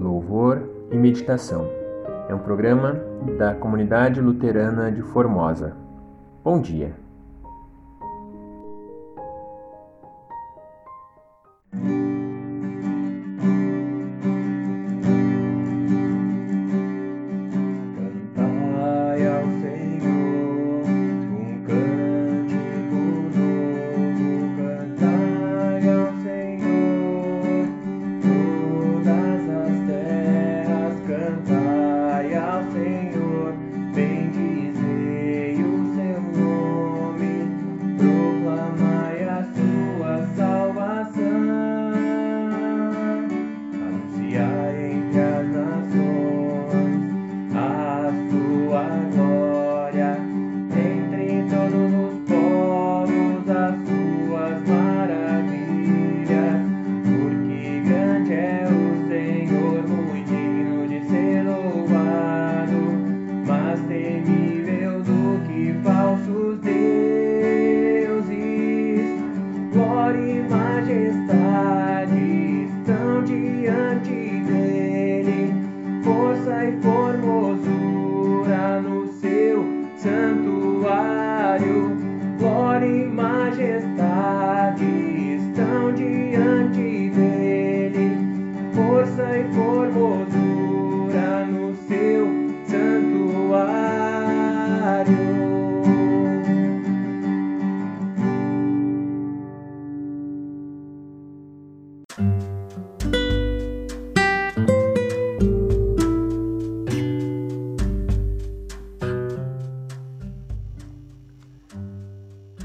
Louvor e Meditação é um programa da Comunidade Luterana de Formosa. Bom dia!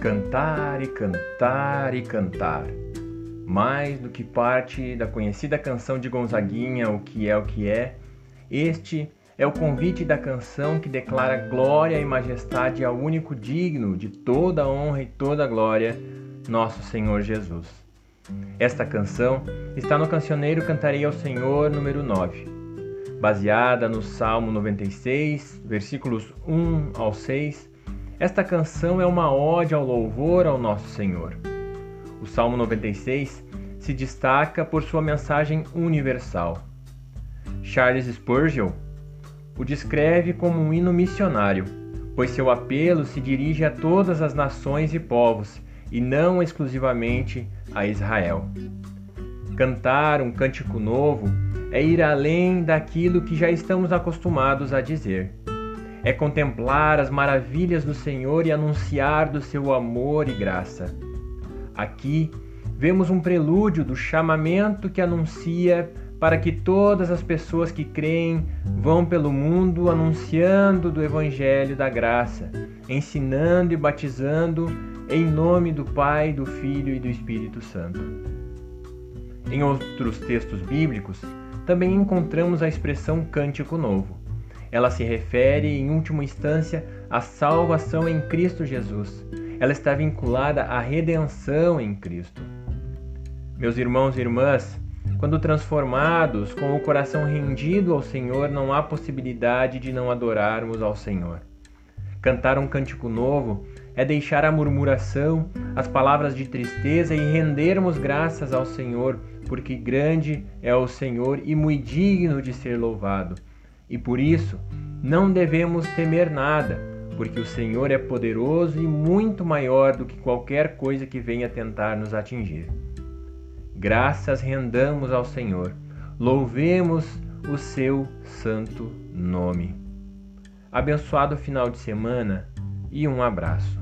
Cantar e cantar e cantar. Mais do que parte da conhecida canção de Gonzaguinha, O que é o que é, este é o convite da canção que declara glória e majestade ao único digno de toda honra e toda glória, nosso Senhor Jesus. Esta canção está no cancioneiro Cantarei ao Senhor, número 9, baseada no Salmo 96, versículos 1 ao 6 esta canção é uma ode ao louvor ao nosso Senhor. O Salmo 96 se destaca por sua mensagem universal. Charles Spurgeon o descreve como um hino missionário, pois seu apelo se dirige a todas as nações e povos e não exclusivamente a Israel. Cantar um cântico novo é ir além daquilo que já estamos acostumados a dizer é contemplar as maravilhas do Senhor e anunciar do seu amor e graça. Aqui vemos um prelúdio do chamamento que anuncia para que todas as pessoas que creem vão pelo mundo anunciando do Evangelho da graça, ensinando e batizando em nome do Pai, do Filho e do Espírito Santo. Em outros textos bíblicos, também encontramos a expressão cântico novo. Ela se refere, em última instância, à salvação em Cristo Jesus. Ela está vinculada à redenção em Cristo. Meus irmãos e irmãs, quando transformados, com o coração rendido ao Senhor, não há possibilidade de não adorarmos ao Senhor. Cantar um cântico novo é deixar a murmuração, as palavras de tristeza e rendermos graças ao Senhor, porque grande é o Senhor e muito digno de ser louvado. E por isso, não devemos temer nada, porque o Senhor é poderoso e muito maior do que qualquer coisa que venha tentar nos atingir. Graças rendamos ao Senhor, louvemos o seu santo nome. Abençoado final de semana e um abraço.